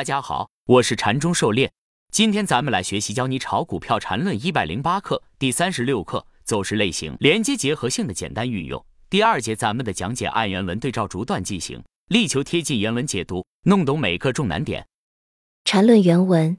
大家好，我是禅中狩猎。今天咱们来学习教你炒股票禅论一百零八课第三十六课走势类型连接结合性的简单运用。第二节咱们的讲解按原文对照逐段进行，力求贴近原文解读，弄懂每个重难点。禅论原文，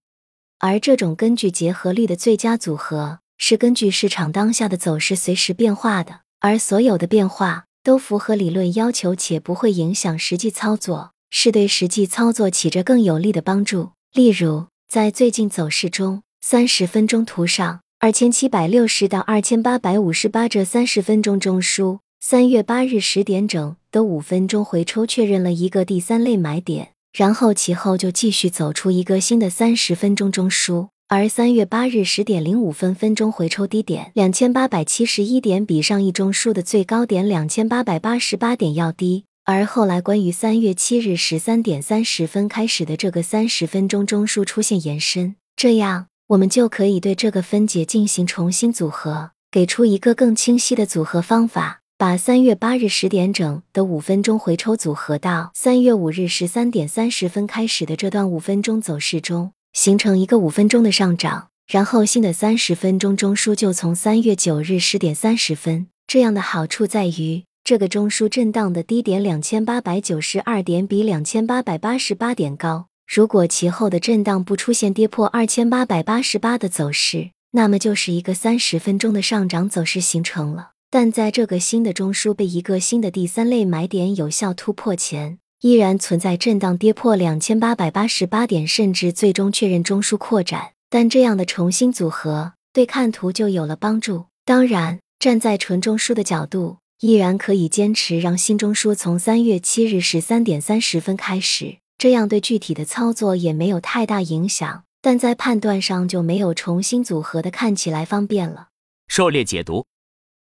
而这种根据结合力的最佳组合，是根据市场当下的走势随时变化的，而所有的变化都符合理论要求且不会影响实际操作。是对实际操作起着更有力的帮助。例如，在最近走势中，三十分钟图上二千七百六十到二千八百五十八这三十分钟中枢，三月八日十点整的五分钟回抽确认了一个第三类买点，然后其后就继续走出一个新的三十分钟中枢。而三月八日十点零五分分钟回抽低点两千八百七十一点，比上一中枢的最高点两千八百八十八点要低。而后来，关于三月七日十三点三十分开始的这个三十分钟中枢出现延伸，这样我们就可以对这个分解进行重新组合，给出一个更清晰的组合方法。把三月八日十点整的五分钟回抽组合到三月五日十三点三十分开始的这段五分钟走势中，形成一个五分钟的上涨，然后新的三十分钟中枢就从三月九日十点三十分。这样的好处在于。这个中枢震荡的低点两千八百九十二点比两千八百八十八点高。如果其后的震荡不出现跌破二千八百八十八的走势，那么就是一个三十分钟的上涨走势形成了。但在这个新的中枢被一个新的第三类买点有效突破前，依然存在震荡跌破两千八百八十八点，甚至最终确认中枢扩展。但这样的重新组合对看图就有了帮助。当然，站在纯中枢的角度。依然可以坚持让新中枢从三月七日十三点三十分开始，这样对具体的操作也没有太大影响，但在判断上就没有重新组合的看起来方便了。狩猎解读，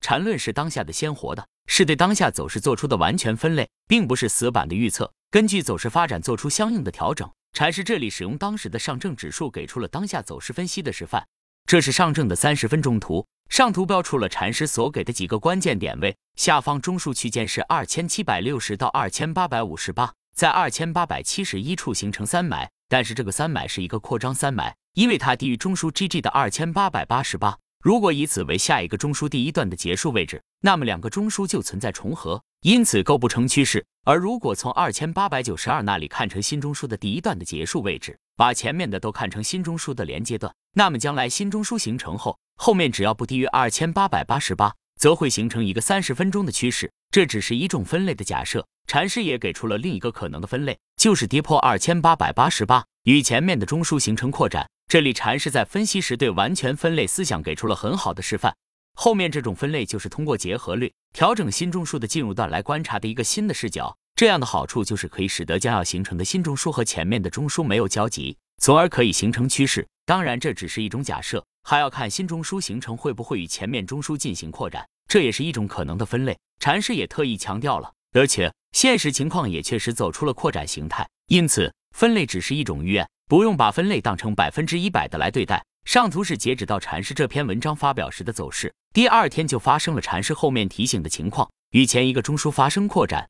缠论是当下的鲜活的，是对当下走势做出的完全分类，并不是死板的预测，根据走势发展做出相应的调整。禅师这里使用当时的上证指数给出了当下走势分析的示范。这是上证的三十分钟图，上图标出了禅师所给的几个关键点位，下方中枢区间是二千七百六十到二千八百五十八，在二千八百七十一处形成三买，但是这个三买是一个扩张三买，因为它低于中枢 GG 的二千八百八十八。如果以此为下一个中枢第一段的结束位置，那么两个中枢就存在重合，因此构不成趋势。而如果从二千八百九十二那里看成新中枢的第一段的结束位置，把前面的都看成新中枢的连接段，那么将来新中枢形成后，后面只要不低于二千八百八十八，则会形成一个三十分钟的趋势。这只是一种分类的假设，禅师也给出了另一个可能的分类，就是跌破二千八百八十八，与前面的中枢形成扩展。这里禅师在分析时对完全分类思想给出了很好的示范。后面这种分类就是通过结合律调整新中枢的进入段来观察的一个新的视角。这样的好处就是可以使得将要形成的新中枢和前面的中枢没有交集，从而可以形成趋势。当然，这只是一种假设，还要看新中枢形成会不会与前面中枢进行扩展，这也是一种可能的分类。禅师也特意强调了，而且现实情况也确实走出了扩展形态，因此分类只是一种预案。不用把分类当成百分之一百的来对待。上图是截止到禅师这篇文章发表时的走势，第二天就发生了禅师后面提醒的情况，与前一个中枢发生扩展。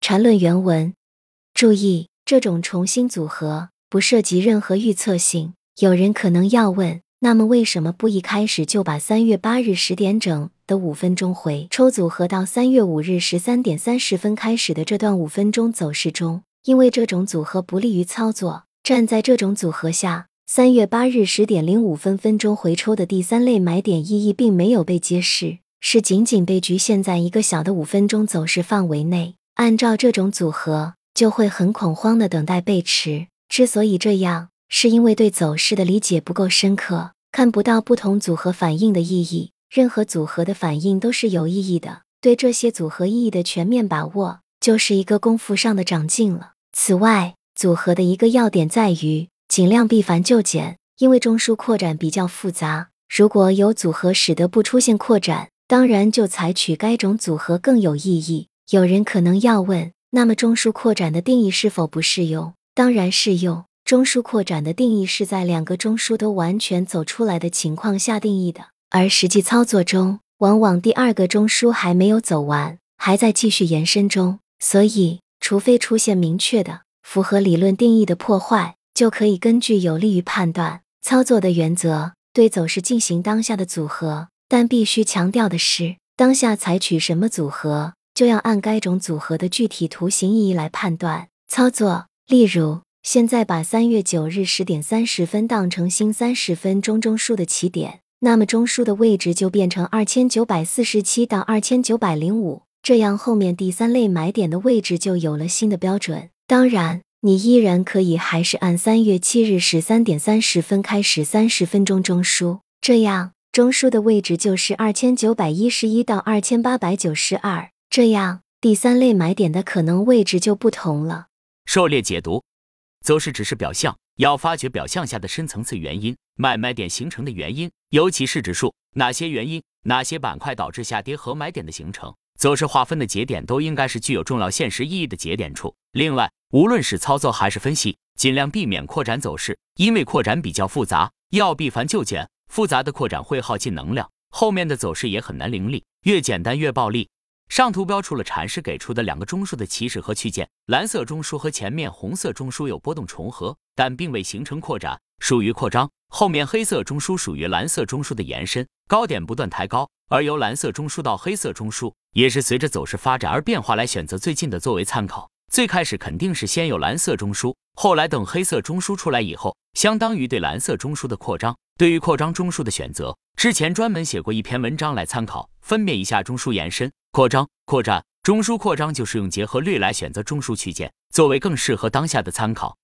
禅论原文，注意这种重新组合不涉及任何预测性。有人可能要问，那么为什么不一开始就把三月八日十点整的五分钟回抽组合到三月五日十三点三十分开始的这段五分钟走势中？因为这种组合不利于操作。站在这种组合下，三月八日十点零五分分钟回抽的第三类买点意义并没有被揭示，是仅仅被局限在一个小的五分钟走势范围内。按照这种组合，就会很恐慌的等待背驰。之所以这样，是因为对走势的理解不够深刻，看不到不同组合反应的意义。任何组合的反应都是有意义的，对这些组合意义的全面把握，就是一个功夫上的长进了。此外，组合的一个要点在于尽量避繁就简，因为中枢扩展比较复杂。如果有组合使得不出现扩展，当然就采取该种组合更有意义。有人可能要问，那么中枢扩展的定义是否不适用？当然适用。中枢扩展的定义是在两个中枢都完全走出来的情况下定义的，而实际操作中，往往第二个中枢还没有走完，还在继续延伸中。所以，除非出现明确的。符合理论定义的破坏，就可以根据有利于判断操作的原则，对走势进行当下的组合。但必须强调的是，当下采取什么组合，就要按该种组合的具体图形意义来判断操作。例如，现在把三月九日十点三十分当成新三十分钟中枢的起点，那么中枢的位置就变成二千九百四十七到二千九百零五，这样后面第三类买点的位置就有了新的标准。当然，你依然可以还是按三月七日十三点三十分开始三十分钟中枢，这样。中枢的位置就是二千九百一十一到二千八百九十二，这样第三类买点的可能位置就不同了。狩猎解读，走势只是表象，要发掘表象下的深层次原因，买卖点形成的原因，尤其是指数哪些原因、哪些板块导致下跌和买点的形成，走势划分的节点都应该是具有重要现实意义的节点处。另外，无论是操作还是分析，尽量避免扩展走势，因为扩展比较复杂，要避繁就简。复杂的扩展会耗尽能量，后面的走势也很难凌厉。越简单越暴力。上图标出了禅师给出的两个中枢的起始和区间，蓝色中枢和前面红色中枢有波动重合，但并未形成扩展，属于扩张。后面黑色中枢属于蓝色中枢的延伸，高点不断抬高，而由蓝色中枢到黑色中枢也是随着走势发展而变化来选择最近的作为参考。最开始肯定是先有蓝色中枢，后来等黑色中枢出来以后，相当于对蓝色中枢的扩张。对于扩张中枢的选择，之前专门写过一篇文章来参考，分辨一下中枢延伸、扩张、扩展、中枢扩张，就是用结合率来选择中枢区间，作为更适合当下的参考。